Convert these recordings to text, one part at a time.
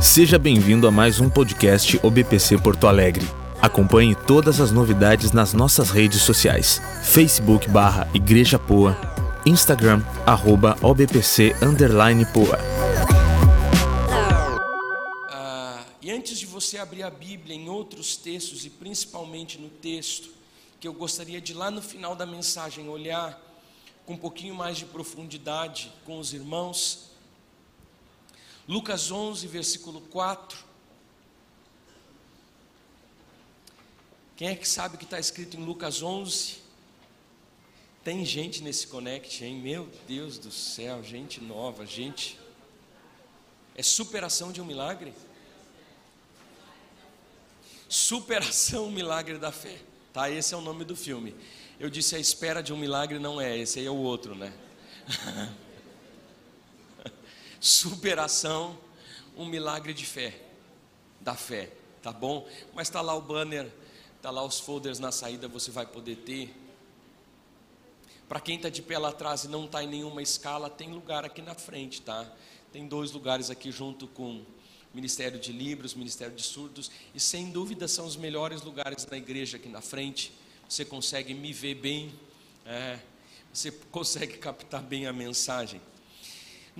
Seja bem-vindo a mais um podcast OBPC Porto Alegre. Acompanhe todas as novidades nas nossas redes sociais: Facebook barra Igreja Poa, Instagram arroba OBPC underline Poa. Ah, e antes de você abrir a Bíblia em outros textos e principalmente no texto que eu gostaria de lá no final da mensagem olhar com um pouquinho mais de profundidade com os irmãos, Lucas 11, versículo 4. Quem é que sabe o que está escrito em Lucas 11? Tem gente nesse connect, hein? Meu Deus do céu, gente nova, gente. É superação de um milagre? Superação, milagre da fé. Tá? Esse é o nome do filme. Eu disse a espera de um milagre não é, esse aí é o outro, né? superação, um milagre de fé, da fé, tá bom? Mas está lá o banner, está lá os folders na saída, você vai poder ter. Para quem está de pé lá atrás e não está em nenhuma escala, tem lugar aqui na frente, tá? Tem dois lugares aqui junto com Ministério de Libros, Ministério de Surdos, e sem dúvida são os melhores lugares na igreja aqui na frente. Você consegue me ver bem, é, você consegue captar bem a mensagem.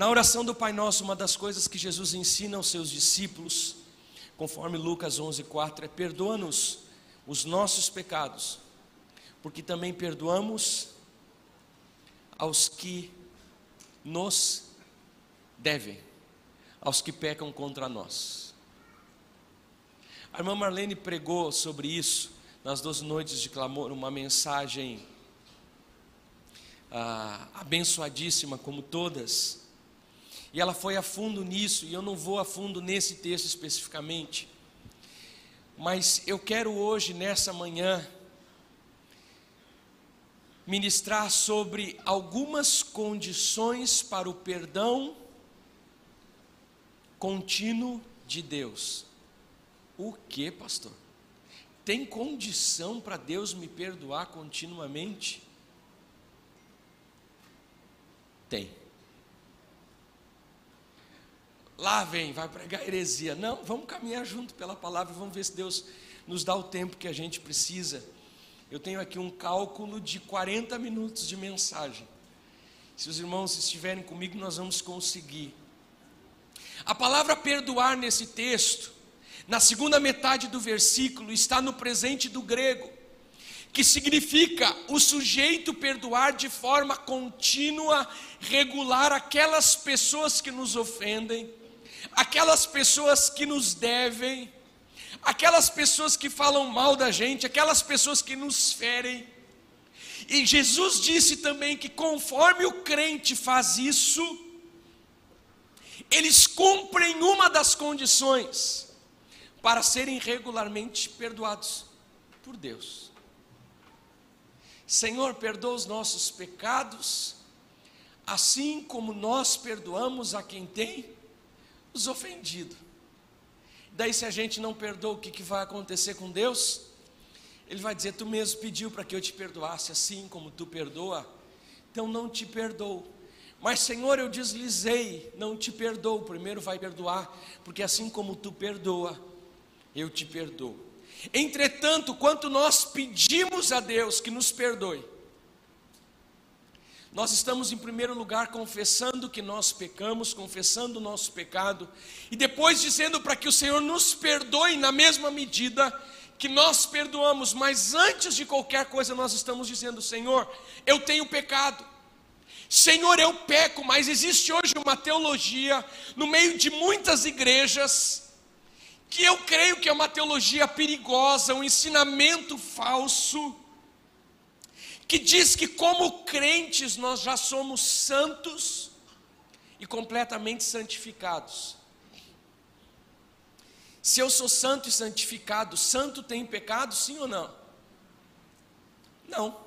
Na oração do Pai Nosso, uma das coisas que Jesus ensina aos seus discípulos, conforme Lucas 11:4, é perdoa-nos os nossos pecados, porque também perdoamos aos que nos devem, aos que pecam contra nós. A irmã Marlene pregou sobre isso nas duas noites de clamor, uma mensagem ah, abençoadíssima, como todas. E ela foi a fundo nisso, e eu não vou a fundo nesse texto especificamente. Mas eu quero hoje, nessa manhã, ministrar sobre algumas condições para o perdão contínuo de Deus. O que, pastor? Tem condição para Deus me perdoar continuamente? Tem lá vem, vai pregar heresia. Não, vamos caminhar junto pela palavra, vamos ver se Deus nos dá o tempo que a gente precisa. Eu tenho aqui um cálculo de 40 minutos de mensagem. Se os irmãos estiverem comigo, nós vamos conseguir. A palavra perdoar nesse texto, na segunda metade do versículo, está no presente do grego, que significa o sujeito perdoar de forma contínua, regular aquelas pessoas que nos ofendem, aquelas pessoas que nos devem, aquelas pessoas que falam mal da gente, aquelas pessoas que nos ferem. E Jesus disse também que conforme o crente faz isso, eles cumprem uma das condições para serem regularmente perdoados por Deus. Senhor, perdoa os nossos pecados, assim como nós perdoamos a quem tem os ofendido. Daí, se a gente não perdoa, o que, que vai acontecer com Deus? Ele vai dizer: Tu mesmo pediu para que eu te perdoasse, assim como tu perdoa, então não te perdoo. Mas, Senhor, eu deslizei, não te perdoo. Primeiro vai perdoar, porque assim como tu perdoa, eu te perdoo. Entretanto, quanto nós pedimos a Deus que nos perdoe, nós estamos, em primeiro lugar, confessando que nós pecamos, confessando o nosso pecado, e depois dizendo para que o Senhor nos perdoe na mesma medida que nós perdoamos, mas antes de qualquer coisa, nós estamos dizendo: Senhor, eu tenho pecado. Senhor, eu peco, mas existe hoje uma teologia no meio de muitas igrejas que eu creio que é uma teologia perigosa, um ensinamento falso que diz que, como crentes, nós já somos santos e completamente santificados. Se eu sou santo e santificado, santo tem pecado, sim ou não? Não.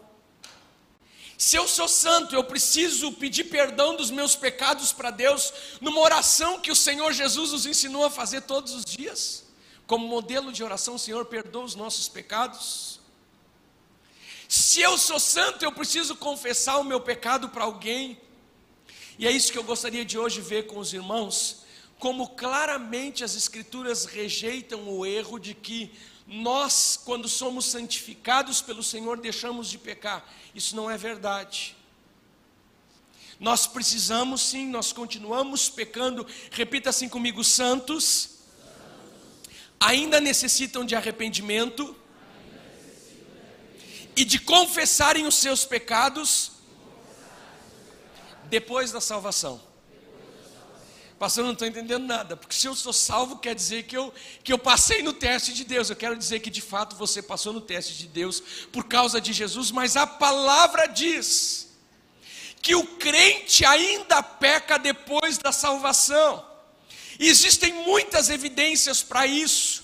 Se eu sou santo, eu preciso pedir perdão dos meus pecados para Deus, numa oração que o Senhor Jesus nos ensinou a fazer todos os dias, como modelo de oração, Senhor, perdoa os nossos pecados. Se eu sou santo, eu preciso confessar o meu pecado para alguém. E é isso que eu gostaria de hoje ver com os irmãos, como claramente as Escrituras rejeitam o erro de que nós, quando somos santificados pelo Senhor, deixamos de pecar. Isso não é verdade. Nós precisamos sim, nós continuamos pecando. Repita assim comigo: santos ainda necessitam de arrependimento e de confessarem os seus pecados depois da salvação. Pastor, eu não estou entendendo nada, porque se eu sou salvo, quer dizer que eu, que eu passei no teste de Deus. Eu quero dizer que de fato você passou no teste de Deus por causa de Jesus, mas a palavra diz que o crente ainda peca depois da salvação. E existem muitas evidências para isso,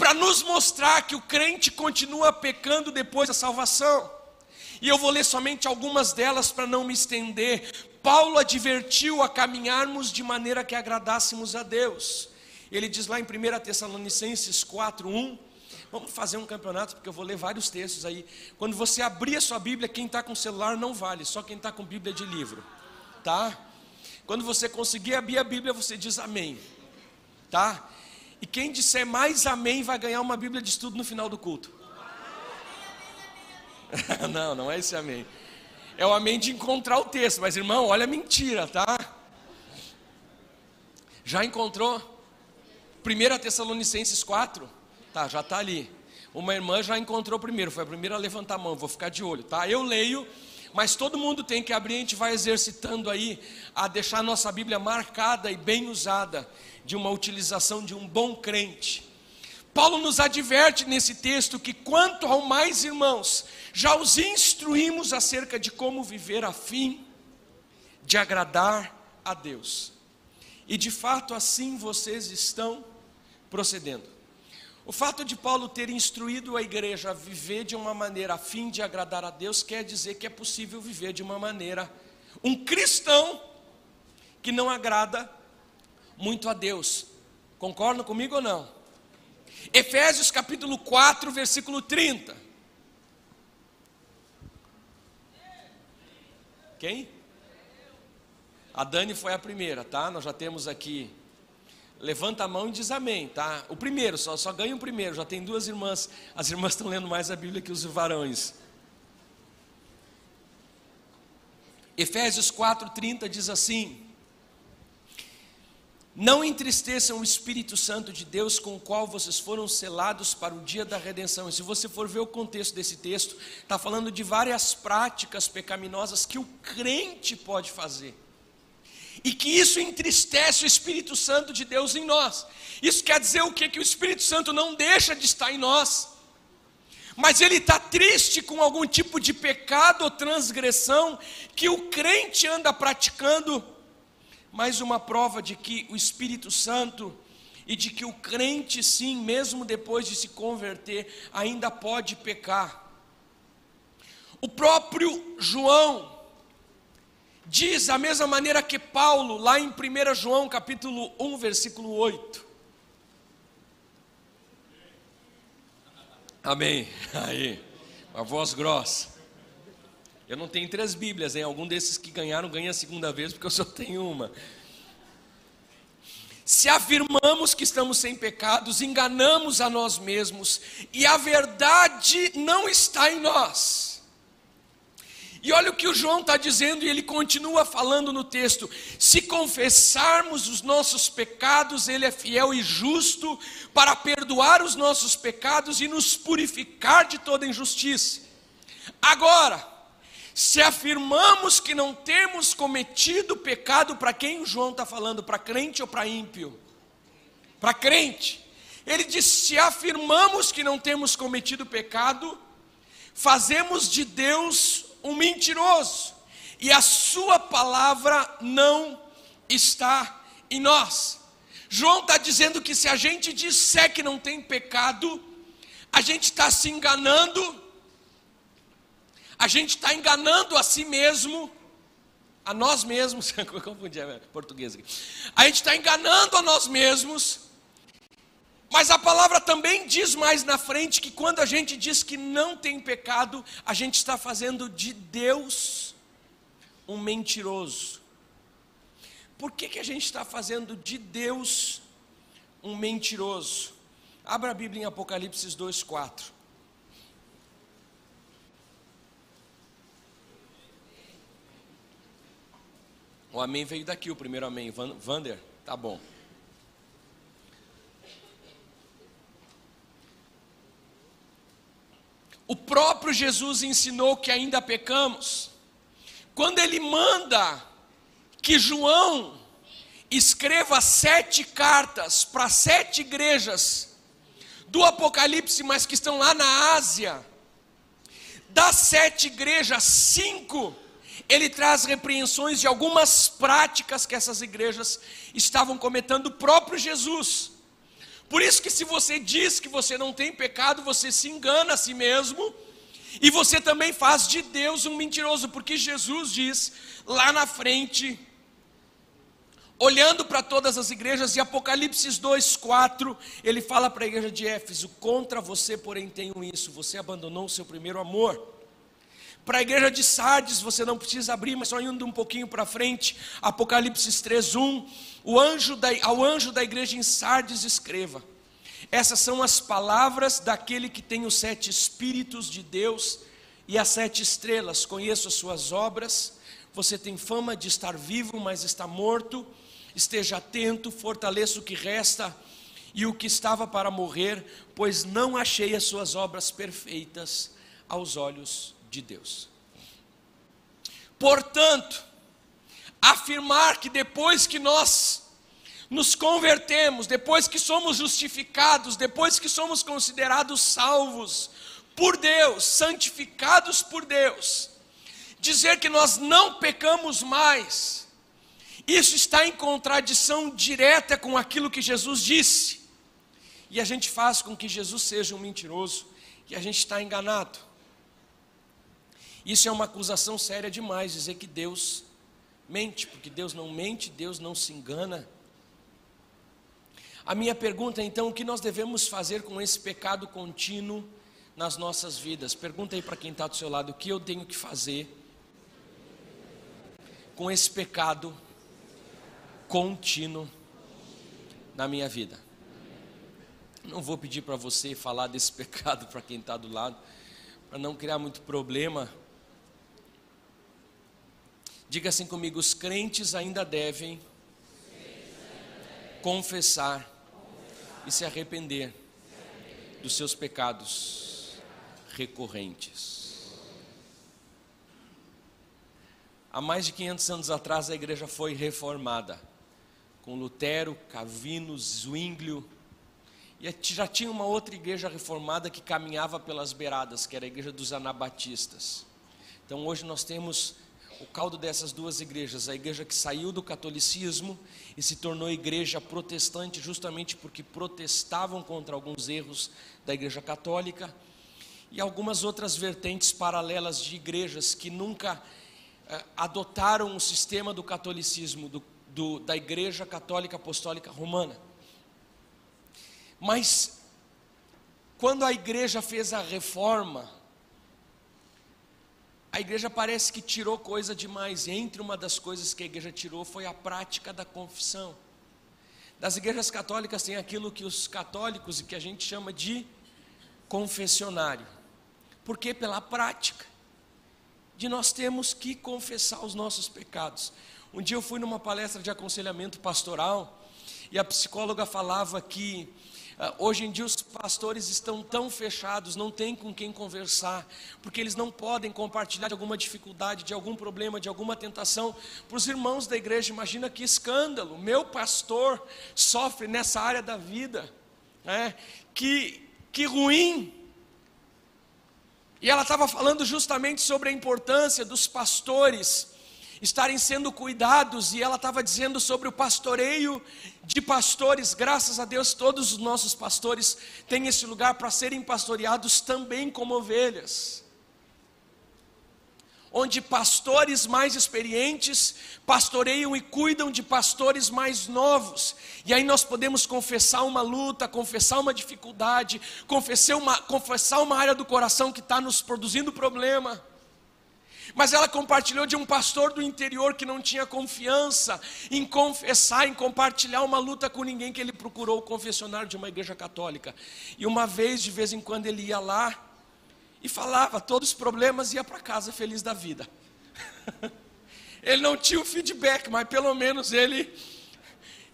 para nos mostrar que o crente continua pecando depois da salvação. E eu vou ler somente algumas delas para não me estender. Paulo advertiu a caminharmos de maneira que agradássemos a Deus. Ele diz lá em 1 Tessalonicenses 4:1, vamos fazer um campeonato, porque eu vou ler vários textos aí. Quando você abrir a sua Bíblia, quem está com celular não vale, só quem está com Bíblia de livro, tá? Quando você conseguir abrir a Bíblia, você diz amém, tá? E quem disser mais amém vai ganhar uma Bíblia de estudo no final do culto. não, não é esse amém. É o amém de encontrar o texto, mas irmão, olha a mentira, tá? Já encontrou? 1 Tessalonicenses 4? Tá, já está ali. Uma irmã já encontrou primeiro, foi a primeira a levantar a mão, vou ficar de olho, tá? Eu leio, mas todo mundo tem que abrir, a gente vai exercitando aí a deixar a nossa Bíblia marcada e bem usada de uma utilização de um bom crente. Paulo nos adverte nesse texto que, quanto ao mais irmãos, já os instruímos acerca de como viver a fim de agradar a Deus. E de fato assim vocês estão procedendo. O fato de Paulo ter instruído a igreja a viver de uma maneira a fim de agradar a Deus quer dizer que é possível viver de uma maneira um cristão que não agrada muito a Deus. Concordam comigo ou não? Efésios capítulo 4, versículo 30. Quem? A Dani foi a primeira, tá? Nós já temos aqui. Levanta a mão e diz amém, tá? O primeiro, só, só ganha o primeiro. Já tem duas irmãs. As irmãs estão lendo mais a Bíblia que os varões. Efésios 4,30 diz assim: não entristeçam o Espírito Santo de Deus com o qual vocês foram selados para o dia da redenção. E se você for ver o contexto desse texto, está falando de várias práticas pecaminosas que o crente pode fazer. E que isso entristece o Espírito Santo de Deus em nós. Isso quer dizer o que? Que o Espírito Santo não deixa de estar em nós. Mas ele está triste com algum tipo de pecado ou transgressão que o crente anda praticando mais uma prova de que o Espírito Santo e de que o crente, sim, mesmo depois de se converter, ainda pode pecar. O próprio João diz a mesma maneira que Paulo, lá em 1 João capítulo 1, versículo 8. Amém. Aí, uma voz grossa. Eu não tenho três Bíblias, hein? Algum desses que ganharam ganha a segunda vez, porque eu só tenho uma. Se afirmamos que estamos sem pecados, enganamos a nós mesmos, e a verdade não está em nós. E olha o que o João está dizendo, e ele continua falando no texto: se confessarmos os nossos pecados, Ele é fiel e justo para perdoar os nossos pecados e nos purificar de toda injustiça. Agora, se afirmamos que não temos cometido pecado, para quem o João está falando? Para crente ou para ímpio? Para crente. Ele diz: se afirmamos que não temos cometido pecado, fazemos de Deus um mentiroso, e a Sua palavra não está em nós. João está dizendo que se a gente disser que não tem pecado, a gente está se enganando. A gente está enganando a si mesmo, a nós mesmos, português aqui. A gente está enganando a nós mesmos, mas a palavra também diz mais na frente que quando a gente diz que não tem pecado, a gente está fazendo de Deus um mentiroso. Por que, que a gente está fazendo de Deus um mentiroso? Abra a Bíblia em Apocalipse 2,4. O amém veio daqui, o primeiro amém. Vander, tá bom. O próprio Jesus ensinou que ainda pecamos. Quando ele manda que João escreva sete cartas para sete igrejas do Apocalipse, mas que estão lá na Ásia, das sete igrejas, cinco ele traz repreensões de algumas práticas que essas igrejas estavam cometendo o próprio Jesus. Por isso que se você diz que você não tem pecado, você se engana a si mesmo, e você também faz de Deus um mentiroso, porque Jesus diz lá na frente, olhando para todas as igrejas, em Apocalipse 2,4, ele fala para a igreja de Éfeso: contra você, porém, tenho isso, você abandonou o seu primeiro amor. Para a igreja de Sardes, você não precisa abrir, mas só indo um pouquinho para frente, Apocalipse 3:1, o anjo da, ao anjo da igreja em Sardes escreva: Essas são as palavras daquele que tem os sete espíritos de Deus e as sete estrelas. Conheço as suas obras. Você tem fama de estar vivo, mas está morto. Esteja atento, fortaleça o que resta e o que estava para morrer, pois não achei as suas obras perfeitas aos olhos de Deus. Portanto, afirmar que depois que nós nos convertemos, depois que somos justificados, depois que somos considerados salvos por Deus, santificados por Deus, dizer que nós não pecamos mais, isso está em contradição direta com aquilo que Jesus disse, e a gente faz com que Jesus seja um mentiroso, e a gente está enganado. Isso é uma acusação séria demais, dizer que Deus mente, porque Deus não mente, Deus não se engana. A minha pergunta é então: o que nós devemos fazer com esse pecado contínuo nas nossas vidas? Pergunta aí para quem está do seu lado: o que eu tenho que fazer com esse pecado contínuo na minha vida? Não vou pedir para você falar desse pecado para quem está do lado, para não criar muito problema Diga assim comigo: os crentes ainda devem confessar e se arrepender dos seus pecados recorrentes. Há mais de 500 anos atrás a igreja foi reformada, com Lutero, Calvino, Zwinglio, e já tinha uma outra igreja reformada que caminhava pelas beiradas, que era a igreja dos anabatistas. Então hoje nós temos o caldo dessas duas igrejas, a igreja que saiu do catolicismo e se tornou igreja protestante, justamente porque protestavam contra alguns erros da igreja católica, e algumas outras vertentes paralelas de igrejas que nunca eh, adotaram o sistema do catolicismo, do, do, da igreja católica apostólica romana. Mas, quando a igreja fez a reforma, a igreja parece que tirou coisa demais, entre uma das coisas que a igreja tirou foi a prática da confissão. Das igrejas católicas tem aquilo que os católicos e que a gente chama de confessionário. Porque pela prática de nós temos que confessar os nossos pecados. Um dia eu fui numa palestra de aconselhamento pastoral e a psicóloga falava que hoje em dia os pastores estão tão fechados, não tem com quem conversar, porque eles não podem compartilhar de alguma dificuldade, de algum problema, de alguma tentação. Para os irmãos da igreja, imagina que escândalo, meu pastor sofre nessa área da vida, né? que, que ruim. E ela estava falando justamente sobre a importância dos pastores estarem sendo cuidados, e ela estava dizendo sobre o pastoreio de pastores. Graças a Deus, todos os nossos pastores têm esse lugar para serem pastoreados também como ovelhas. Onde pastores mais experientes pastoreiam e cuidam de pastores mais novos, e aí nós podemos confessar uma luta, confessar uma dificuldade, confessar uma, confessar uma área do coração que está nos produzindo problema Mas ela compartilhou de um pastor do interior que não tinha confiança em confessar, em compartilhar uma luta com ninguém, que ele procurou o confessionário de uma igreja católica. E uma vez, de vez em quando, ele ia lá e falava todos os problemas e ia para casa feliz da vida. ele não tinha o feedback, mas pelo menos ele,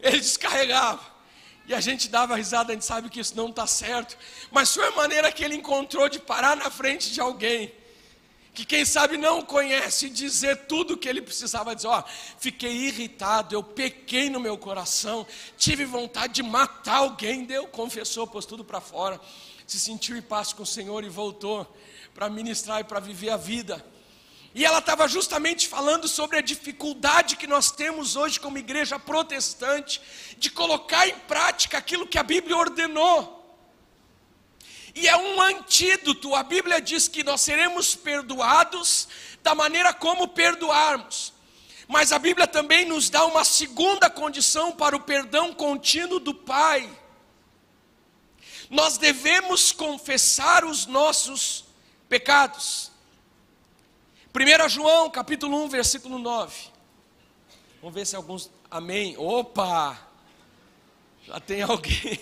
ele descarregava. E a gente dava risada, a gente sabe que isso não está certo. Mas foi a maneira que ele encontrou de parar na frente de alguém que quem sabe não conhece, dizer tudo o que ele precisava dizer. Ó, fiquei irritado, eu pequei no meu coração, tive vontade de matar alguém. Deu, confessou, pôs tudo para fora, se sentiu em paz com o Senhor e voltou para ministrar e para viver a vida. E ela estava justamente falando sobre a dificuldade que nós temos hoje como igreja protestante de colocar em prática aquilo que a Bíblia ordenou. E é um antídoto. A Bíblia diz que nós seremos perdoados da maneira como perdoarmos. Mas a Bíblia também nos dá uma segunda condição para o perdão contínuo do Pai. Nós devemos confessar os nossos pecados. 1 João, capítulo 1, versículo 9. Vamos ver se alguns. Amém. Opa! Já tem alguém.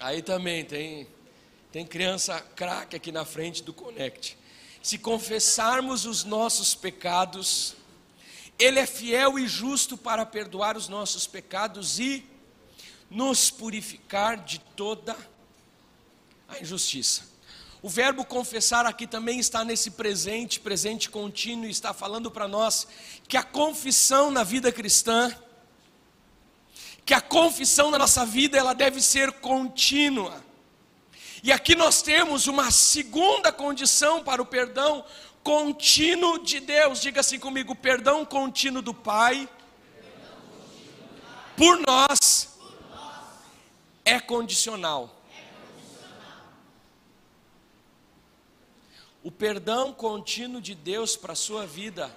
Aí também tem, tem criança craque aqui na frente do Connect. Se confessarmos os nossos pecados, Ele é fiel e justo para perdoar os nossos pecados e nos purificar de toda a injustiça. O verbo confessar aqui também está nesse presente, presente contínuo, está falando para nós que a confissão na vida cristã que a confissão na nossa vida ela deve ser contínua. E aqui nós temos uma segunda condição para o perdão contínuo de Deus. Diga assim comigo: perdão contínuo do Pai por nós é condicional. O perdão contínuo de Deus para a sua vida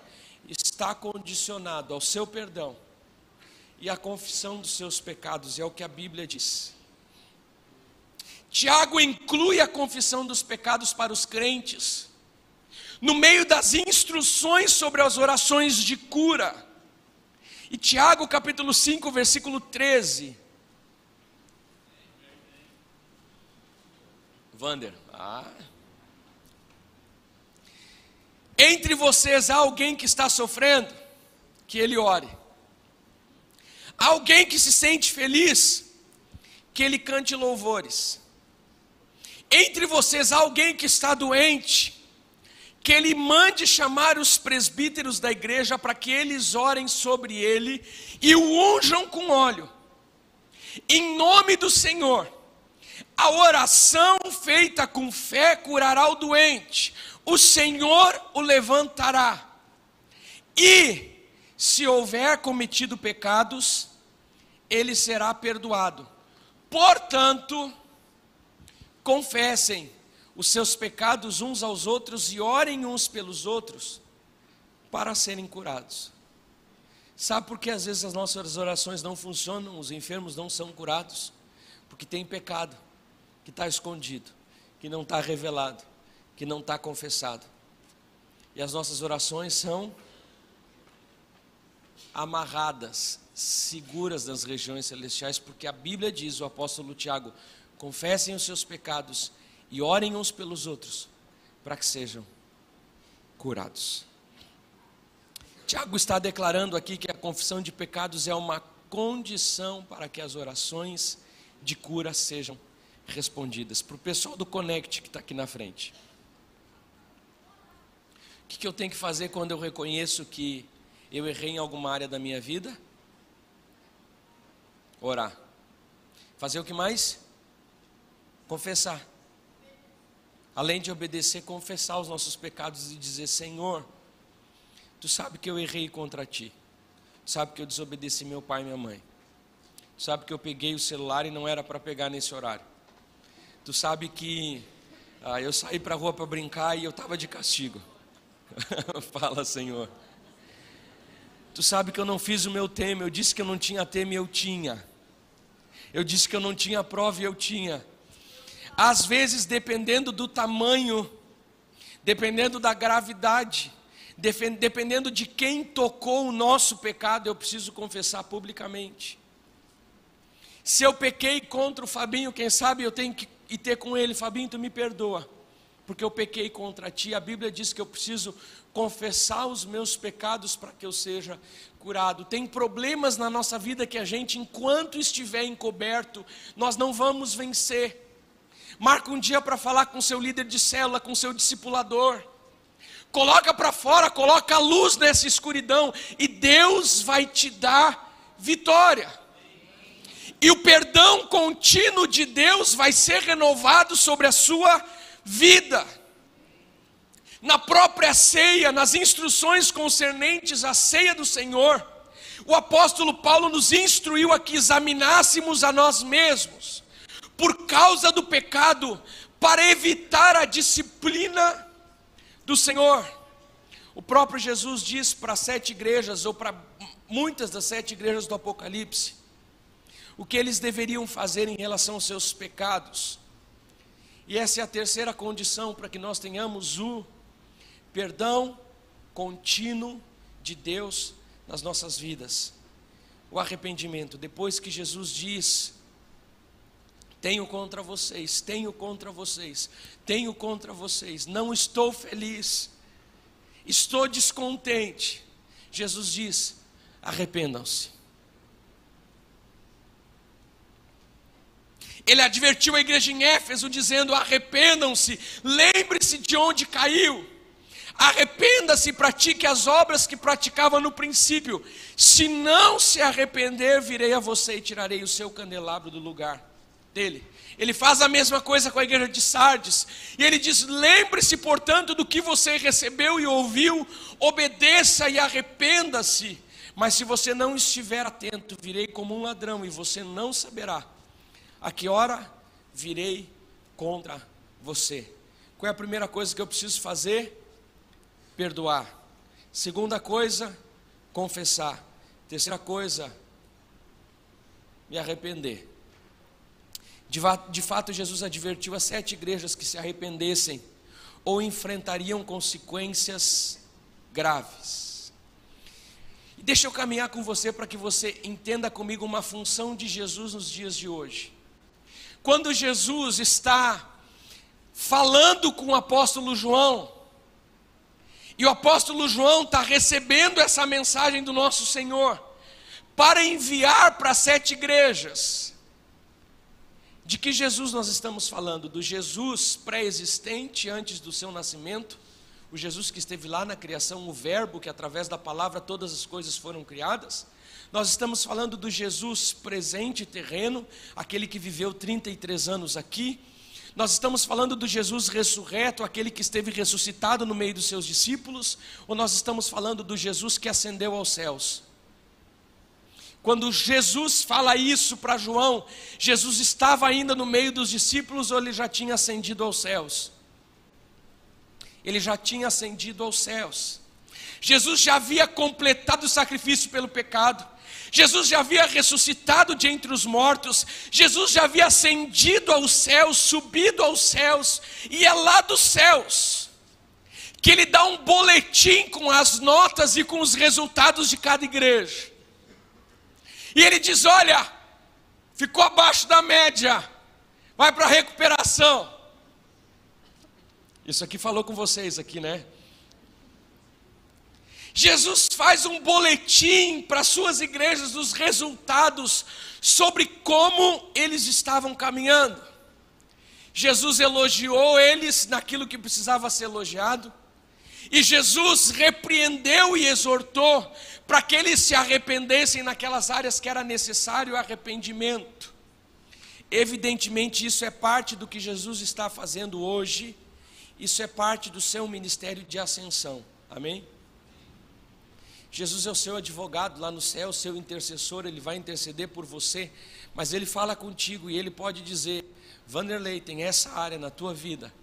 está condicionado ao seu perdão e a confissão dos seus pecados, é o que a Bíblia diz. Tiago inclui a confissão dos pecados para os crentes, no meio das instruções sobre as orações de cura. E Tiago, capítulo 5, versículo 13. Vander, ah. Entre vocês há alguém que está sofrendo, que ele ore. Alguém que se sente feliz, que ele cante louvores. Entre vocês alguém que está doente, que ele mande chamar os presbíteros da igreja para que eles orem sobre ele e o unjam com óleo. Em nome do Senhor, a oração feita com fé curará o doente, o Senhor o levantará. E se houver cometido pecados, ele será perdoado. Portanto, confessem os seus pecados uns aos outros e orem uns pelos outros para serem curados. Sabe por que às vezes as nossas orações não funcionam, os enfermos não são curados? Porque tem pecado que está escondido, que não está revelado, que não está confessado. E as nossas orações são amarradas, seguras nas regiões celestiais, porque a Bíblia diz, o apóstolo Tiago, confessem os seus pecados e orem uns pelos outros, para que sejam curados. Tiago está declarando aqui que a confissão de pecados é uma condição para que as orações de cura sejam respondidas. Para o pessoal do Connect que está aqui na frente. O que, que eu tenho que fazer quando eu reconheço que eu errei em alguma área da minha vida? Orar. Fazer o que mais? Confessar. Além de obedecer, confessar os nossos pecados e dizer: Senhor, tu sabe que eu errei contra ti. Tu sabe que eu desobedeci meu pai e minha mãe. Tu sabe que eu peguei o celular e não era para pegar nesse horário. Tu sabe que ah, eu saí para a rua para brincar e eu estava de castigo. Fala, Senhor. Tu sabe que eu não fiz o meu tema, eu disse que eu não tinha tema e eu tinha. Eu disse que eu não tinha prova e eu tinha. Às vezes, dependendo do tamanho dependendo da gravidade, dependendo de quem tocou o nosso pecado, eu preciso confessar publicamente. Se eu pequei contra o Fabinho, quem sabe eu tenho que ir ter com ele, Fabinho, tu me perdoa, porque eu pequei contra ti. A Bíblia diz que eu preciso confessar os meus pecados para que eu seja curado. Tem problemas na nossa vida que a gente, enquanto estiver encoberto, nós não vamos vencer. Marca um dia para falar com seu líder de célula, com seu discipulador. Coloca para fora, coloca a luz nessa escuridão e Deus vai te dar vitória. E o perdão contínuo de Deus vai ser renovado sobre a sua vida. Na própria ceia, nas instruções concernentes à ceia do Senhor, o apóstolo Paulo nos instruiu a que examinássemos a nós mesmos, por causa do pecado, para evitar a disciplina do Senhor. O próprio Jesus diz para sete igrejas, ou para muitas das sete igrejas do Apocalipse, o que eles deveriam fazer em relação aos seus pecados. E essa é a terceira condição para que nós tenhamos o perdão contínuo de Deus nas nossas vidas. O arrependimento. Depois que Jesus diz: Tenho contra vocês, tenho contra vocês, tenho contra vocês, não estou feliz, estou descontente. Jesus diz: Arrependam-se. Ele advertiu a igreja em Éfeso, dizendo: arrependam-se, lembre-se de onde caiu. Arrependa-se e pratique as obras que praticava no princípio. Se não se arrepender, virei a você e tirarei o seu candelabro do lugar dele. Ele faz a mesma coisa com a igreja de Sardes. E ele diz: lembre-se, portanto, do que você recebeu e ouviu, obedeça e arrependa-se. Mas se você não estiver atento, virei como um ladrão e você não saberá a que hora virei contra você? Qual é a primeira coisa que eu preciso fazer? Perdoar. Segunda coisa, confessar. Terceira coisa, me arrepender. De, de fato, Jesus advertiu as sete igrejas que se arrependessem ou enfrentariam consequências graves. E deixa eu caminhar com você para que você entenda comigo uma função de Jesus nos dias de hoje quando Jesus está falando com o apóstolo João, e o apóstolo João está recebendo essa mensagem do nosso Senhor, para enviar para sete igrejas. De que Jesus nós estamos falando? Do Jesus pré-existente antes do seu nascimento, o Jesus que esteve lá na criação, o Verbo que através da palavra todas as coisas foram criadas. Nós estamos falando do Jesus presente terreno, aquele que viveu 33 anos aqui. Nós estamos falando do Jesus ressurreto, aquele que esteve ressuscitado no meio dos seus discípulos, ou nós estamos falando do Jesus que ascendeu aos céus? Quando Jesus fala isso para João, Jesus estava ainda no meio dos discípulos ou ele já tinha ascendido aos céus? Ele já tinha ascendido aos céus. Jesus já havia completado o sacrifício pelo pecado. Jesus já havia ressuscitado de entre os mortos, Jesus já havia ascendido aos céus, subido aos céus, e é lá dos céus que ele dá um boletim com as notas e com os resultados de cada igreja. E ele diz: Olha, ficou abaixo da média, vai para a recuperação. Isso aqui falou com vocês aqui, né? Jesus faz um boletim para suas igrejas dos resultados sobre como eles estavam caminhando. Jesus elogiou eles naquilo que precisava ser elogiado, e Jesus repreendeu e exortou para que eles se arrependessem naquelas áreas que era necessário arrependimento. Evidentemente, isso é parte do que Jesus está fazendo hoje, isso é parte do seu ministério de ascensão. Amém? Jesus é o seu advogado lá no céu, o seu intercessor, ele vai interceder por você, mas ele fala contigo e ele pode dizer: Vanderlei, tem essa área na tua vida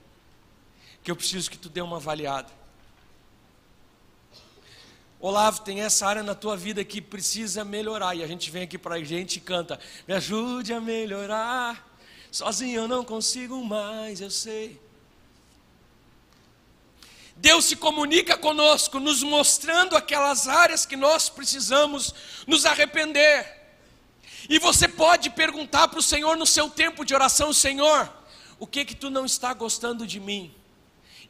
que eu preciso que tu dê uma avaliada. Olavo, tem essa área na tua vida que precisa melhorar. E a gente vem aqui para a gente e canta: Me ajude a melhorar. Sozinho eu não consigo mais, eu sei. Deus se comunica conosco, nos mostrando aquelas áreas que nós precisamos nos arrepender. E você pode perguntar para o Senhor no seu tempo de oração: Senhor, o que que tu não está gostando de mim?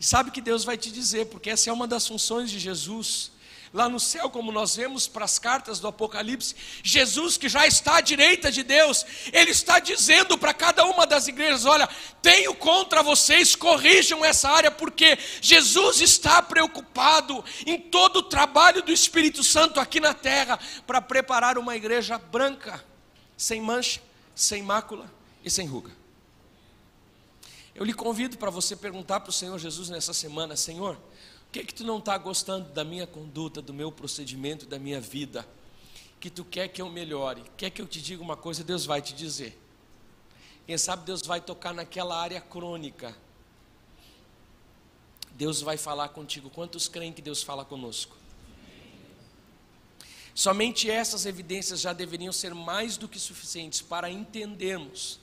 E sabe que Deus vai te dizer, porque essa é uma das funções de Jesus lá no céu, como nós vemos para as cartas do Apocalipse, Jesus que já está à direita de Deus, ele está dizendo para cada uma das igrejas: olha, tenho contra vocês, corrijam essa área, porque Jesus está preocupado em todo o trabalho do Espírito Santo aqui na terra para preparar uma igreja branca, sem mancha, sem mácula e sem ruga. Eu lhe convido para você perguntar para o Senhor Jesus nessa semana: Senhor, que, que tu não está gostando da minha conduta, do meu procedimento, da minha vida? Que tu quer que eu melhore? Quer que eu te diga uma coisa? Deus vai te dizer. Quem sabe Deus vai tocar naquela área crônica. Deus vai falar contigo. Quantos creem que Deus fala conosco? Somente essas evidências já deveriam ser mais do que suficientes para entendermos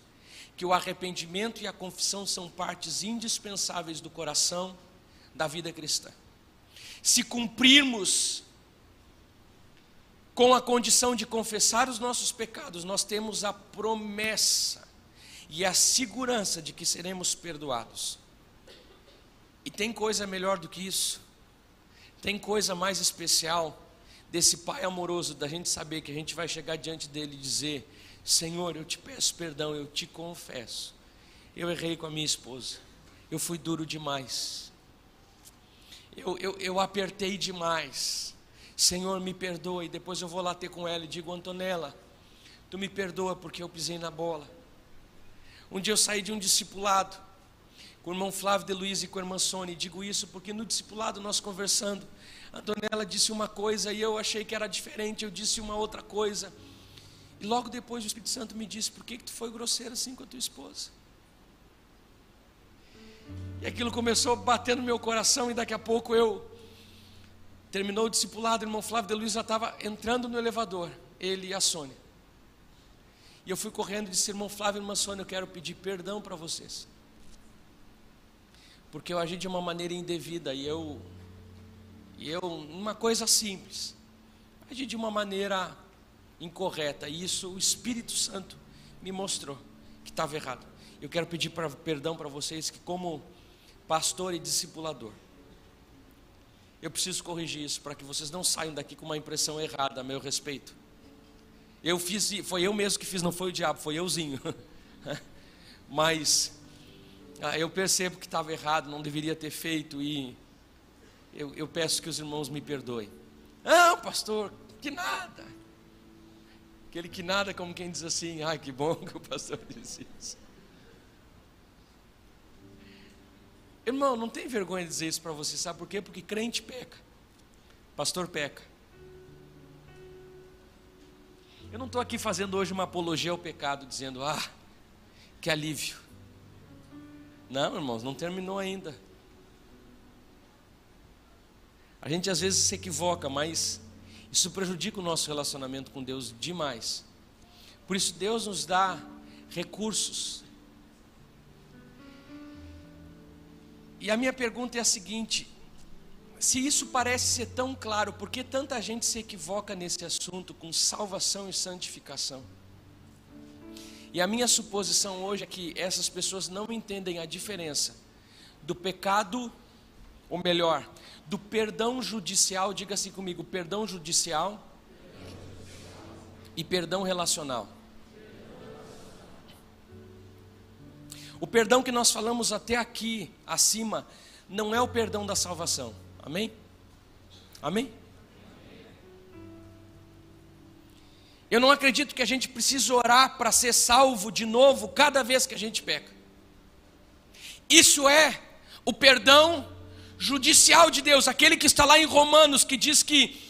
que o arrependimento e a confissão são partes indispensáveis do coração da vida cristã. Se cumprirmos com a condição de confessar os nossos pecados, nós temos a promessa e a segurança de que seremos perdoados. E tem coisa melhor do que isso? Tem coisa mais especial desse Pai amoroso, da gente saber que a gente vai chegar diante dele e dizer: Senhor, eu te peço perdão, eu te confesso. Eu errei com a minha esposa, eu fui duro demais eu, eu, eu apertei demais. Senhor, me perdoa. E depois eu vou lá ter com ela e digo, Antonella, tu me perdoa porque eu pisei na bola. Um dia eu saí de um discipulado com o irmão Flávio de Luiz e com a irmã Sônia. Digo isso porque no discipulado nós conversando, a Antonella disse uma coisa e eu achei que era diferente, eu disse uma outra coisa. E logo depois o Espírito Santo me disse: Por que, que tu foi grosseiro assim com a tua esposa? E aquilo começou a bater no meu coração, e daqui a pouco eu. Terminou o discipulado, o irmão Flávio de Luiz já estava entrando no elevador, ele e a Sônia. E eu fui correndo e disse: Irmão Flávio irmã Sônia, eu quero pedir perdão para vocês. Porque eu agi de uma maneira indevida e eu. E eu, uma coisa simples, agi de uma maneira incorreta. E isso o Espírito Santo me mostrou que estava errado. Eu quero pedir pra, perdão para vocês que, como pastor e discipulador. Eu preciso corrigir isso para que vocês não saiam daqui com uma impressão errada a meu respeito. Eu fiz, foi eu mesmo que fiz, não foi o diabo, foi euzinho. Mas ah, eu percebo que estava errado, não deveria ter feito e eu, eu peço que os irmãos me perdoem. Não, pastor, que nada. Aquele que nada, como quem diz assim, ai que bom que o pastor disse isso. Irmão, não tem vergonha de dizer isso para você, sabe por quê? Porque crente peca, pastor peca. Eu não estou aqui fazendo hoje uma apologia ao pecado, dizendo, ah, que alívio. Não, irmãos, não terminou ainda. A gente às vezes se equivoca, mas isso prejudica o nosso relacionamento com Deus demais. Por isso, Deus nos dá recursos, E a minha pergunta é a seguinte: se isso parece ser tão claro, por que tanta gente se equivoca nesse assunto com salvação e santificação? E a minha suposição hoje é que essas pessoas não entendem a diferença do pecado, ou melhor, do perdão judicial, diga assim comigo, perdão judicial e perdão relacional. O perdão que nós falamos até aqui, acima, não é o perdão da salvação. Amém? Amém? Eu não acredito que a gente precise orar para ser salvo de novo cada vez que a gente peca. Isso é o perdão judicial de Deus, aquele que está lá em Romanos, que diz que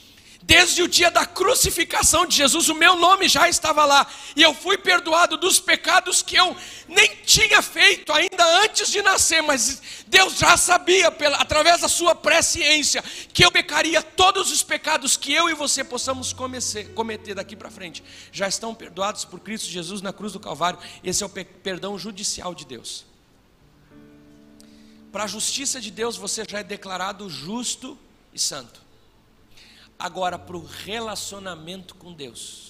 Desde o dia da crucificação de Jesus, o meu nome já estava lá, e eu fui perdoado dos pecados que eu nem tinha feito ainda antes de nascer, mas Deus já sabia, pela, através da sua presciência, que eu pecaria todos os pecados que eu e você possamos cometer, cometer daqui para frente. Já estão perdoados por Cristo Jesus na cruz do Calvário, esse é o perdão judicial de Deus. Para a justiça de Deus você já é declarado justo e santo. Agora, para o relacionamento com Deus.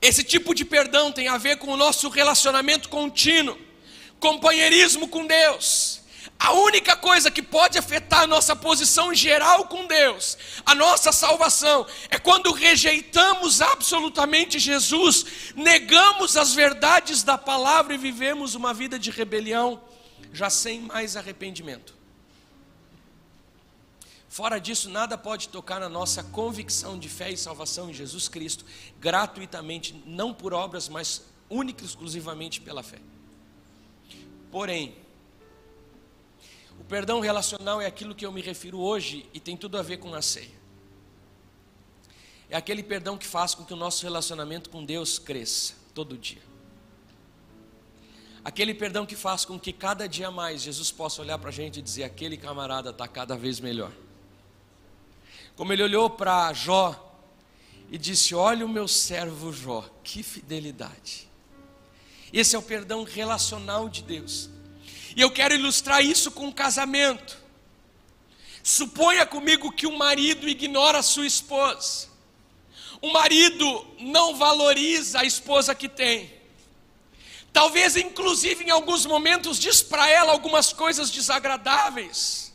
Esse tipo de perdão tem a ver com o nosso relacionamento contínuo, companheirismo com Deus. A única coisa que pode afetar a nossa posição geral com Deus, a nossa salvação, é quando rejeitamos absolutamente Jesus, negamos as verdades da palavra e vivemos uma vida de rebelião já sem mais arrependimento. Fora disso, nada pode tocar na nossa convicção de fé e salvação em Jesus Cristo, gratuitamente, não por obras, mas única e exclusivamente pela fé. Porém, o perdão relacional é aquilo que eu me refiro hoje e tem tudo a ver com a ceia. É aquele perdão que faz com que o nosso relacionamento com Deus cresça todo dia. Aquele perdão que faz com que cada dia mais Jesus possa olhar para a gente e dizer: aquele camarada está cada vez melhor. Como ele olhou para Jó e disse: Olha o meu servo Jó, que fidelidade. Esse é o perdão relacional de Deus. E eu quero ilustrar isso com um casamento. Suponha comigo que um marido ignora a sua esposa. Um marido não valoriza a esposa que tem. Talvez, inclusive, em alguns momentos, diz para ela algumas coisas desagradáveis.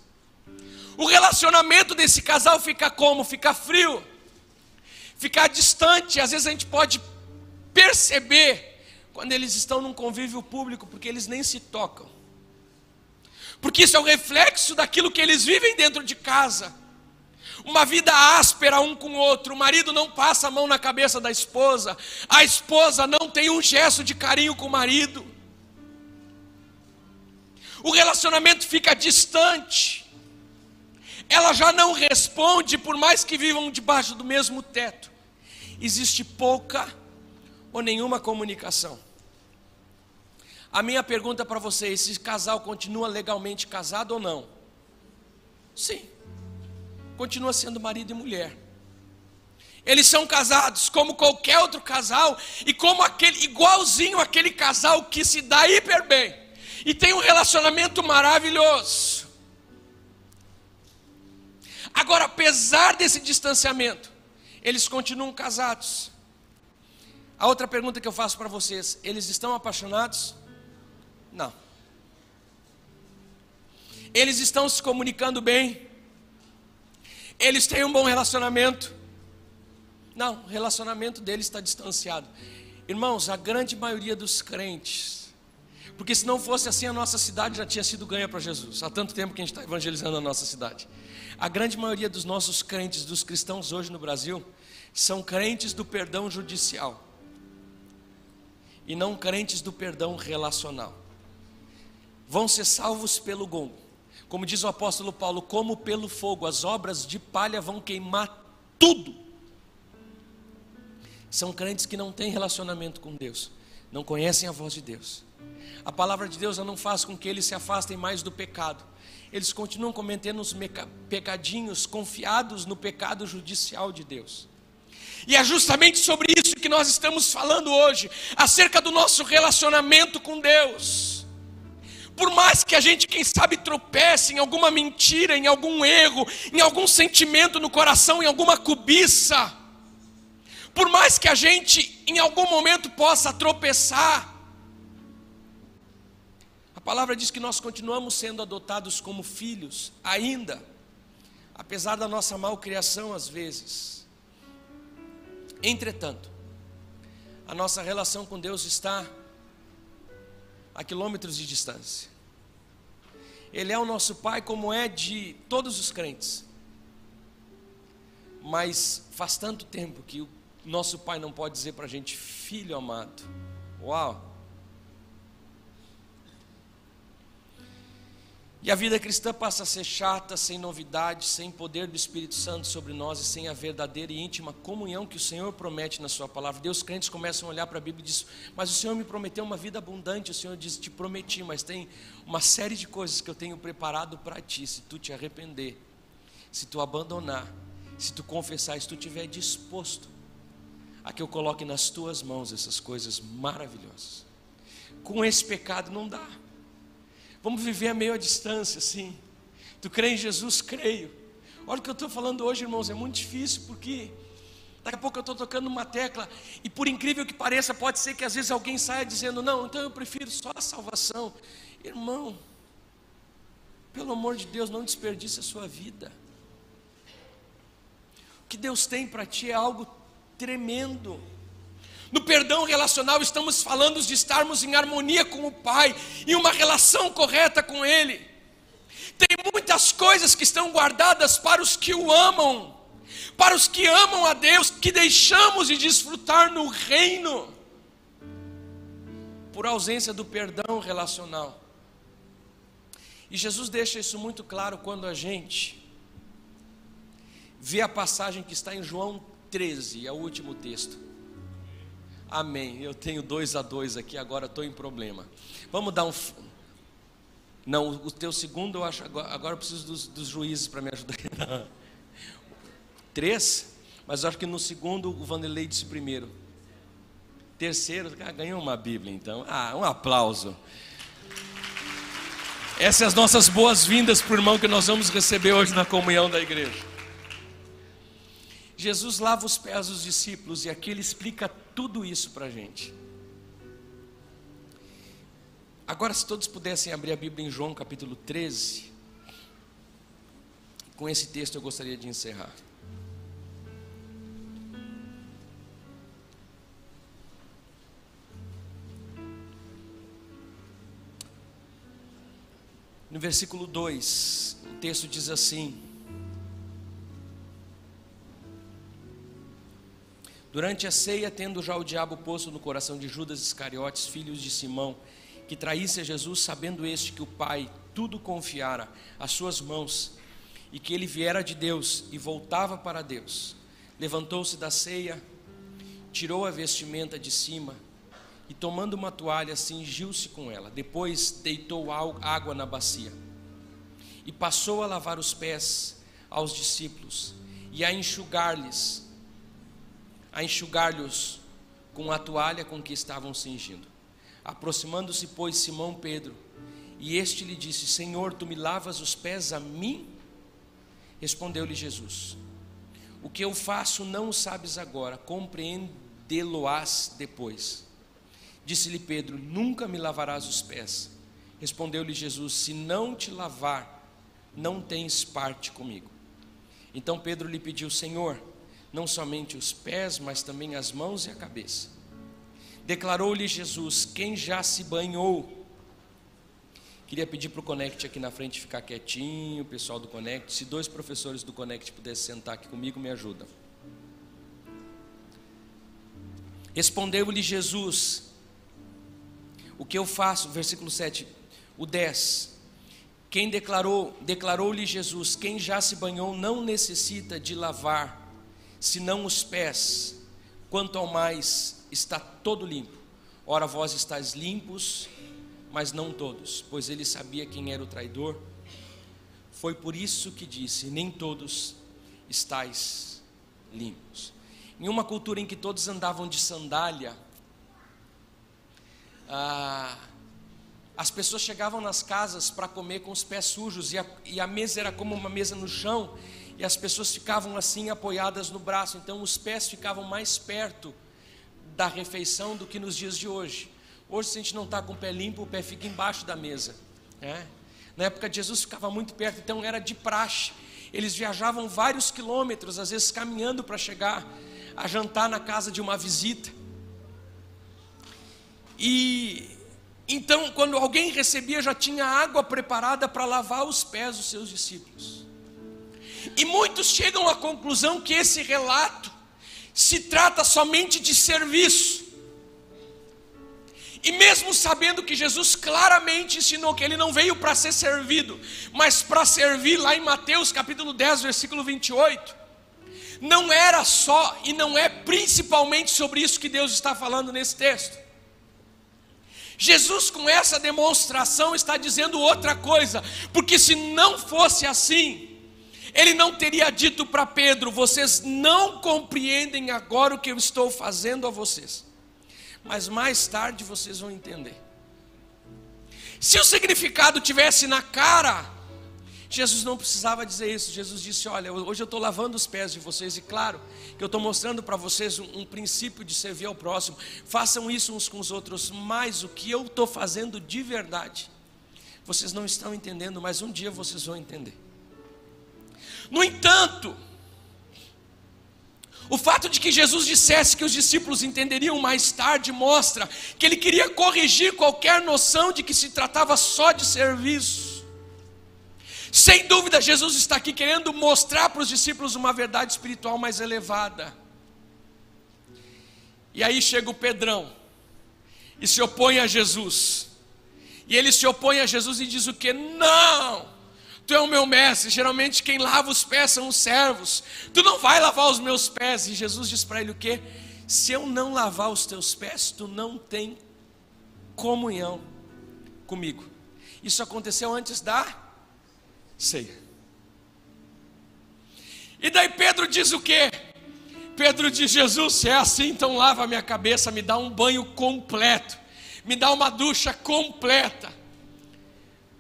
O relacionamento desse casal fica como? Fica frio, fica distante. Às vezes a gente pode perceber quando eles estão num convívio público, porque eles nem se tocam. Porque isso é o reflexo daquilo que eles vivem dentro de casa uma vida áspera um com o outro. O marido não passa a mão na cabeça da esposa, a esposa não tem um gesto de carinho com o marido. O relacionamento fica distante. Ela já não responde, por mais que vivam debaixo do mesmo teto. Existe pouca ou nenhuma comunicação. A minha pergunta para você: esse casal continua legalmente casado ou não? Sim continua sendo marido e mulher. Eles são casados como qualquer outro casal e como aquele igualzinho aquele casal que se dá hiper bem e tem um relacionamento maravilhoso. Agora, apesar desse distanciamento, eles continuam casados. A outra pergunta que eu faço para vocês: eles estão apaixonados? Não. Eles estão se comunicando bem? Eles têm um bom relacionamento. Não, o relacionamento deles está distanciado. Irmãos, a grande maioria dos crentes, porque se não fosse assim, a nossa cidade já tinha sido ganha para Jesus. Há tanto tempo que a gente está evangelizando a nossa cidade. A grande maioria dos nossos crentes, dos cristãos hoje no Brasil, são crentes do perdão judicial e não crentes do perdão relacional. Vão ser salvos pelo gongo como diz o apóstolo Paulo, como pelo fogo, as obras de palha vão queimar tudo. São crentes que não têm relacionamento com Deus, não conhecem a voz de Deus. A palavra de Deus não faz com que eles se afastem mais do pecado. Eles continuam cometendo os pecadinhos, confiados no pecado judicial de Deus. E é justamente sobre isso que nós estamos falando hoje, acerca do nosso relacionamento com Deus. Por mais que a gente, quem sabe, tropece em alguma mentira, em algum erro, em algum sentimento no coração, em alguma cobiça, por mais que a gente em algum momento possa tropeçar, a palavra diz que nós continuamos sendo adotados como filhos, ainda, apesar da nossa malcriação às vezes. Entretanto, a nossa relação com Deus está a quilômetros de distância. Ele é o nosso Pai, como é de todos os crentes. Mas faz tanto tempo que o nosso Pai não pode dizer para a gente, filho amado. Uau! E a vida cristã passa a ser chata, sem novidades, sem poder do Espírito Santo sobre nós e sem a verdadeira e íntima comunhão que o Senhor promete na Sua palavra. Deus crentes começam a olhar para a Bíblia e dizem: Mas o Senhor me prometeu uma vida abundante. O Senhor diz: Te prometi, mas tem uma série de coisas que eu tenho preparado para ti. Se tu te arrepender, se tu abandonar, se tu confessar, se tu estiver disposto a que eu coloque nas tuas mãos essas coisas maravilhosas. com esse pecado, não dá. Vamos viver a meio à distância, sim. Tu crê em Jesus? Creio. Olha o que eu estou falando hoje, irmãos, é muito difícil, porque daqui a pouco eu estou tocando uma tecla, e por incrível que pareça, pode ser que às vezes alguém saia dizendo, não, então eu prefiro só a salvação. Irmão, pelo amor de Deus, não desperdice a sua vida. O que Deus tem para ti é algo tremendo. No perdão relacional, estamos falando de estarmos em harmonia com o Pai, em uma relação correta com Ele. Tem muitas coisas que estão guardadas para os que o amam, para os que amam a Deus, que deixamos de desfrutar no reino, por ausência do perdão relacional. E Jesus deixa isso muito claro quando a gente vê a passagem que está em João 13, é o último texto. Amém. Eu tenho dois a dois aqui, agora estou em problema. Vamos dar um. Não, o teu segundo eu acho. Agora, agora eu preciso dos, dos juízes para me ajudar. Três? Mas eu acho que no segundo o Vanderlei disse primeiro. Terceiro, ah, ganhou uma Bíblia então. Ah, um aplauso. Essas são as nossas boas-vindas para o irmão que nós vamos receber hoje na comunhão da igreja. Jesus lava os pés dos discípulos e aqui ele explica tudo isso para a gente. Agora, se todos pudessem abrir a Bíblia em João capítulo 13, com esse texto eu gostaria de encerrar. No versículo 2, o texto diz assim: Durante a ceia, tendo já o diabo posto no coração de Judas Iscariotes, filhos de Simão, que traísse a Jesus, sabendo este que o Pai tudo confiara às suas mãos, e que ele viera de Deus e voltava para Deus, levantou-se da ceia, tirou a vestimenta de cima, e tomando uma toalha, cingiu-se com ela. Depois deitou água na bacia, e passou a lavar os pés aos discípulos, e a enxugar-lhes a enxugar-lhes com a toalha com que estavam cingindo. Aproximando-se, pois, Simão Pedro, e este lhe disse: Senhor, tu me lavas os pés a mim? Respondeu-lhe Jesus: O que eu faço não o sabes agora, compreendê-lo-ás depois. Disse-lhe Pedro: Nunca me lavarás os pés. Respondeu-lhe Jesus: Se não te lavar, não tens parte comigo. Então Pedro lhe pediu: Senhor, não somente os pés, mas também as mãos e a cabeça. Declarou-lhe Jesus: Quem já se banhou? Queria pedir para o Connect aqui na frente ficar quietinho, o pessoal do Connect. Se dois professores do Connect pudessem sentar aqui comigo, me ajudam. Respondeu-lhe Jesus: O que eu faço? Versículo 7, o 10. Quem declarou, declarou-lhe Jesus: Quem já se banhou não necessita de lavar senão os pés, quanto ao mais está todo limpo. Ora, vós estáis limpos, mas não todos, pois ele sabia quem era o traidor. Foi por isso que disse: Nem todos estáis limpos. Em uma cultura em que todos andavam de sandália, ah, as pessoas chegavam nas casas para comer com os pés sujos, e a, e a mesa era como uma mesa no chão, e as pessoas ficavam assim apoiadas no braço, então os pés ficavam mais perto da refeição do que nos dias de hoje. Hoje, se a gente não está com o pé limpo, o pé fica embaixo da mesa. Né? Na época de Jesus ficava muito perto, então era de praxe. Eles viajavam vários quilômetros, às vezes caminhando para chegar a jantar na casa de uma visita. E então, quando alguém recebia, já tinha água preparada para lavar os pés dos seus discípulos. E muitos chegam à conclusão que esse relato se trata somente de serviço. E mesmo sabendo que Jesus claramente ensinou que ele não veio para ser servido, mas para servir, lá em Mateus capítulo 10, versículo 28, não era só e não é principalmente sobre isso que Deus está falando nesse texto. Jesus, com essa demonstração, está dizendo outra coisa, porque se não fosse assim, ele não teria dito para Pedro: Vocês não compreendem agora o que eu estou fazendo a vocês, mas mais tarde vocês vão entender. Se o significado tivesse na cara, Jesus não precisava dizer isso. Jesus disse: Olha, hoje eu estou lavando os pés de vocês, e claro que eu estou mostrando para vocês um, um, princípio de servir ao próximo. Façam isso uns com os outros, mas o que eu estou fazendo de verdade, vocês não estão entendendo, mas um dia vocês vão entender. No entanto, o fato de que Jesus dissesse que os discípulos entenderiam mais tarde mostra que ele queria corrigir qualquer noção de que se tratava só de serviço. Sem dúvida, Jesus está aqui querendo mostrar para os discípulos uma verdade espiritual mais elevada. E aí chega o Pedrão e se opõe a Jesus. E ele se opõe a Jesus e diz o que? Não! Tu é o meu mestre. Geralmente quem lava os pés são os servos. Tu não vai lavar os meus pés. E Jesus diz para ele o que? Se eu não lavar os teus pés, tu não tem comunhão comigo. Isso aconteceu antes da ceia. E daí Pedro diz o quê? Pedro diz: Jesus, se é assim, então lava a minha cabeça, me dá um banho completo, me dá uma ducha completa.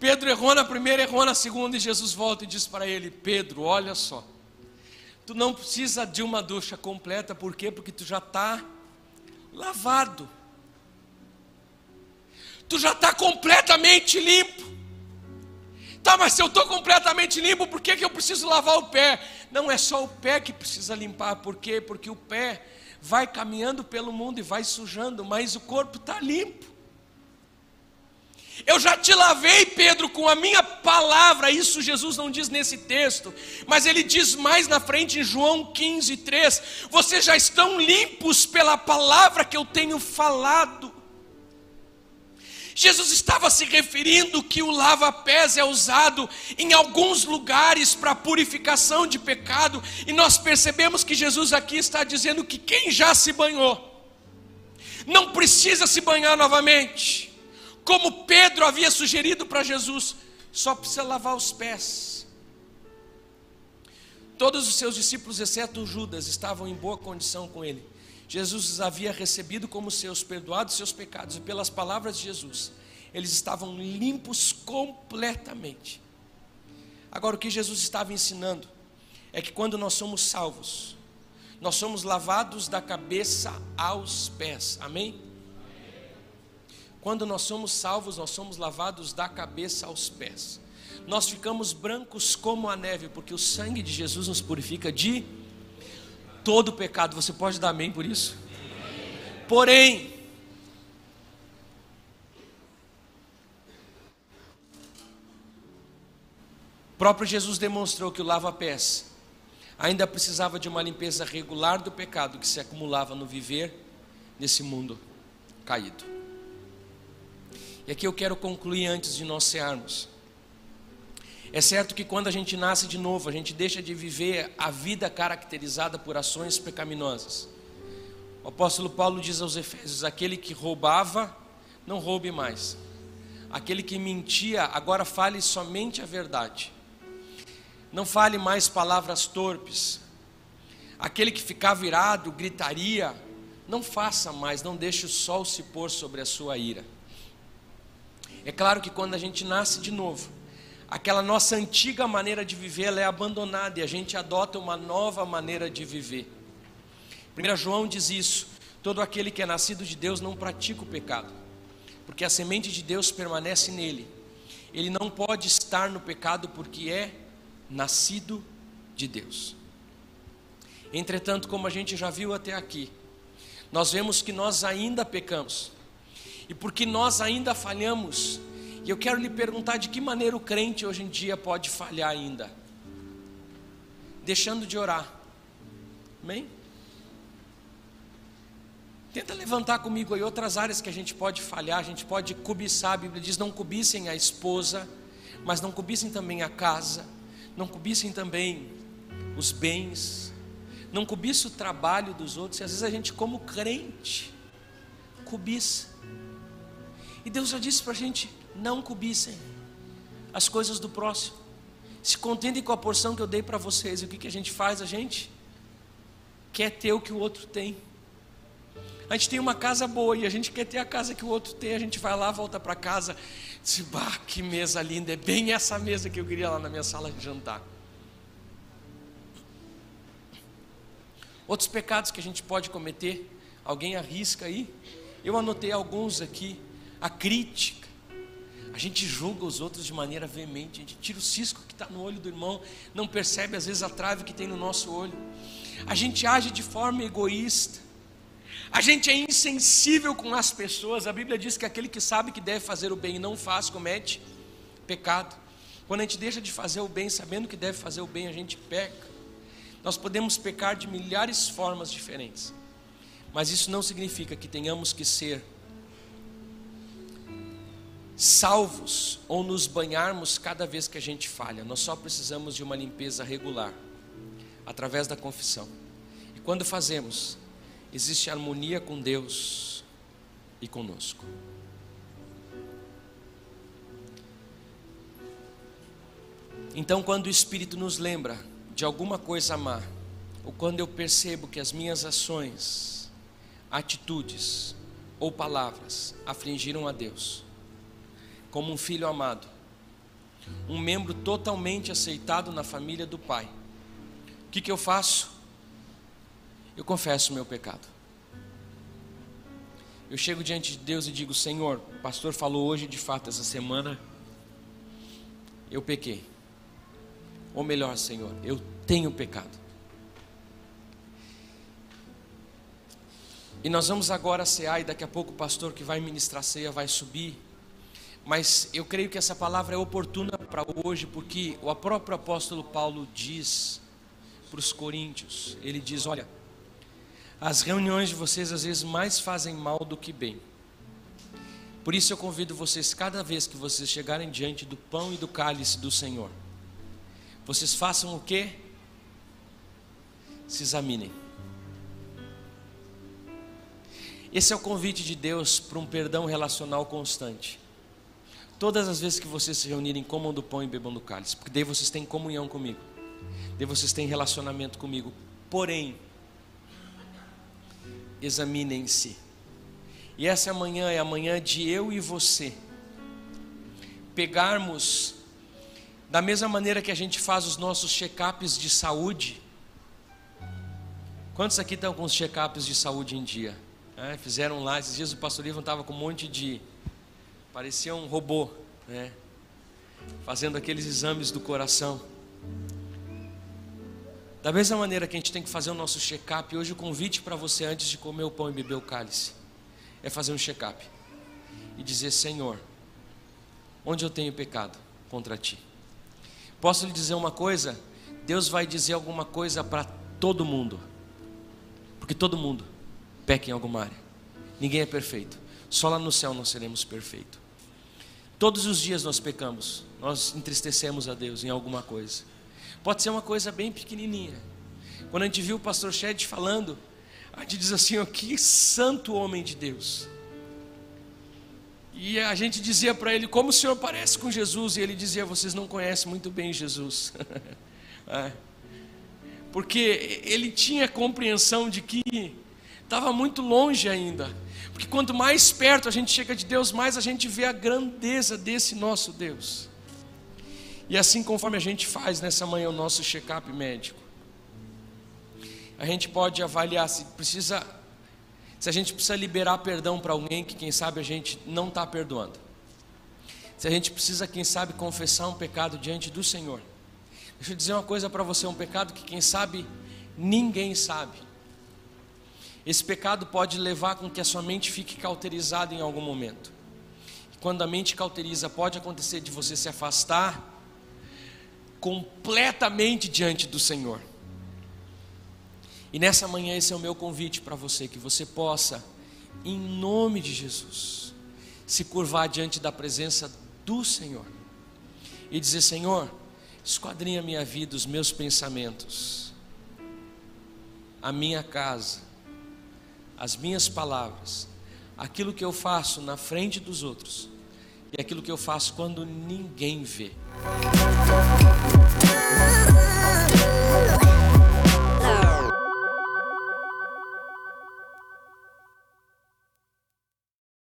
Pedro errou na primeira, errou na segunda, e Jesus volta e diz para ele: Pedro, olha só, tu não precisa de uma ducha completa, por quê? Porque tu já está lavado, tu já está completamente limpo. Tá, mas se eu estou completamente limpo, por que, que eu preciso lavar o pé? Não é só o pé que precisa limpar, por quê? Porque o pé vai caminhando pelo mundo e vai sujando, mas o corpo está limpo. Eu já te lavei, Pedro, com a minha palavra. Isso Jesus não diz nesse texto, mas ele diz mais na frente em João 15, 3. Vocês já estão limpos pela palavra que eu tenho falado. Jesus estava se referindo que o lava-pés é usado em alguns lugares para purificação de pecado, e nós percebemos que Jesus aqui está dizendo que quem já se banhou não precisa se banhar novamente, como Pedro havia sugerido para Jesus, só precisa lavar os pés. Todos os seus discípulos, exceto Judas, estavam em boa condição com ele. Jesus os havia recebido como seus, perdoados seus pecados, e pelas palavras de Jesus, eles estavam limpos completamente. Agora, o que Jesus estava ensinando é que quando nós somos salvos, nós somos lavados da cabeça aos pés, amém? Quando nós somos salvos, nós somos lavados da cabeça aos pés. Nós ficamos brancos como a neve, porque o sangue de Jesus nos purifica de todo pecado. Você pode dar amém por isso? Porém, o próprio Jesus demonstrou que o lava-pés ainda precisava de uma limpeza regular do pecado que se acumulava no viver nesse mundo caído. E aqui eu quero concluir antes de nós cearmos. É certo que quando a gente nasce de novo, a gente deixa de viver a vida caracterizada por ações pecaminosas. O apóstolo Paulo diz aos Efésios: aquele que roubava, não roube mais. Aquele que mentia, agora fale somente a verdade. Não fale mais palavras torpes. Aquele que ficava irado, gritaria, não faça mais, não deixe o sol se pôr sobre a sua ira. É claro que quando a gente nasce de novo, aquela nossa antiga maneira de viver ela é abandonada e a gente adota uma nova maneira de viver. 1 João diz isso: todo aquele que é nascido de Deus não pratica o pecado, porque a semente de Deus permanece nele. Ele não pode estar no pecado porque é nascido de Deus. Entretanto, como a gente já viu até aqui, nós vemos que nós ainda pecamos, e porque nós ainda falhamos, e eu quero lhe perguntar de que maneira o crente hoje em dia pode falhar ainda? Deixando de orar. Amém? Tenta levantar comigo aí outras áreas que a gente pode falhar, a gente pode cobiçar. A Bíblia diz: não cobicem a esposa, mas não cobicem também a casa, não cobicem também os bens, não cobiça o trabalho dos outros. E às vezes a gente, como crente, cobiça. E Deus já disse para a gente: não cobicem as coisas do próximo. Se contentem com a porção que eu dei para vocês. E o que, que a gente faz? A gente quer ter o que o outro tem. A gente tem uma casa boa e a gente quer ter a casa que o outro tem. A gente vai lá, volta para casa, diz: bah, que mesa linda, é bem essa mesa que eu queria lá na minha sala de jantar. Outros pecados que a gente pode cometer, alguém arrisca aí? Eu anotei alguns aqui. A crítica. A gente julga os outros de maneira veemente, a gente tira o cisco que está no olho do irmão, não percebe às vezes a trave que tem no nosso olho. A gente age de forma egoísta. A gente é insensível com as pessoas. A Bíblia diz que aquele que sabe que deve fazer o bem e não faz, comete pecado. Quando a gente deixa de fazer o bem, sabendo que deve fazer o bem, a gente peca. Nós podemos pecar de milhares de formas diferentes. Mas isso não significa que tenhamos que ser salvos ou nos banharmos cada vez que a gente falha. Nós só precisamos de uma limpeza regular através da confissão. E quando fazemos, existe harmonia com Deus e conosco. Então, quando o Espírito nos lembra de alguma coisa má, ou quando eu percebo que as minhas ações, atitudes ou palavras afligiram a Deus, como um filho amado, um membro totalmente aceitado na família do Pai, o que, que eu faço? eu confesso o meu pecado. Eu chego diante de Deus e digo: Senhor, o pastor falou hoje, de fato, essa semana, eu pequei. Ou melhor, Senhor, eu tenho pecado. E nós vamos agora cear, e daqui a pouco o pastor que vai ministrar ceia vai subir. Mas eu creio que essa palavra é oportuna para hoje, porque o próprio apóstolo Paulo diz para os coríntios: ele diz, olha as reuniões de vocês às vezes mais fazem mal do que bem. Por isso eu convido vocês, cada vez que vocês chegarem diante do pão e do cálice do Senhor, vocês façam o que? Se examinem. Esse é o convite de Deus para um perdão relacional constante. Todas as vezes que vocês se reunirem, comam do pão e bebam do cálice, porque daí vocês têm comunhão comigo, daí vocês têm relacionamento comigo. Porém, examinem-se. E essa manhã é a manhã de eu e você pegarmos da mesma maneira que a gente faz os nossos check-ups de saúde. Quantos aqui estão com os check-ups de saúde em dia? É, fizeram lá, esses dias o pastor Ivan estava com um monte de. Parecia um robô, né? Fazendo aqueles exames do coração. Da mesma maneira que a gente tem que fazer o nosso check-up, hoje o convite para você antes de comer o pão e beber o cálice é fazer um check-up e dizer: Senhor, onde eu tenho pecado contra ti? Posso lhe dizer uma coisa? Deus vai dizer alguma coisa para todo mundo, porque todo mundo peca em alguma área, ninguém é perfeito, só lá no céu nós seremos perfeitos. Todos os dias nós pecamos, nós entristecemos a Deus em alguma coisa. Pode ser uma coisa bem pequenininha. Quando a gente viu o pastor Shed falando, a gente diz assim: oh, que santo homem de Deus. E a gente dizia para ele: como o senhor parece com Jesus? E ele dizia: vocês não conhecem muito bem Jesus. é. Porque ele tinha compreensão de que estava muito longe ainda. Porque quanto mais perto a gente chega de Deus, mais a gente vê a grandeza desse nosso Deus. E assim, conforme a gente faz nessa manhã o nosso check-up médico, a gente pode avaliar se precisa, se a gente precisa liberar perdão para alguém que, quem sabe, a gente não está perdoando. Se a gente precisa, quem sabe, confessar um pecado diante do Senhor. Deixa eu dizer uma coisa para você: um pecado que, quem sabe, ninguém sabe. Esse pecado pode levar com que a sua mente fique cauterizada em algum momento. E quando a mente cauteriza, pode acontecer de você se afastar completamente diante do Senhor. E nessa manhã esse é o meu convite para você, que você possa, em nome de Jesus, se curvar diante da presença do Senhor e dizer: Senhor, esquadrinha minha vida, os meus pensamentos, a minha casa, as minhas palavras, aquilo que eu faço na frente dos outros e aquilo que eu faço quando ninguém vê.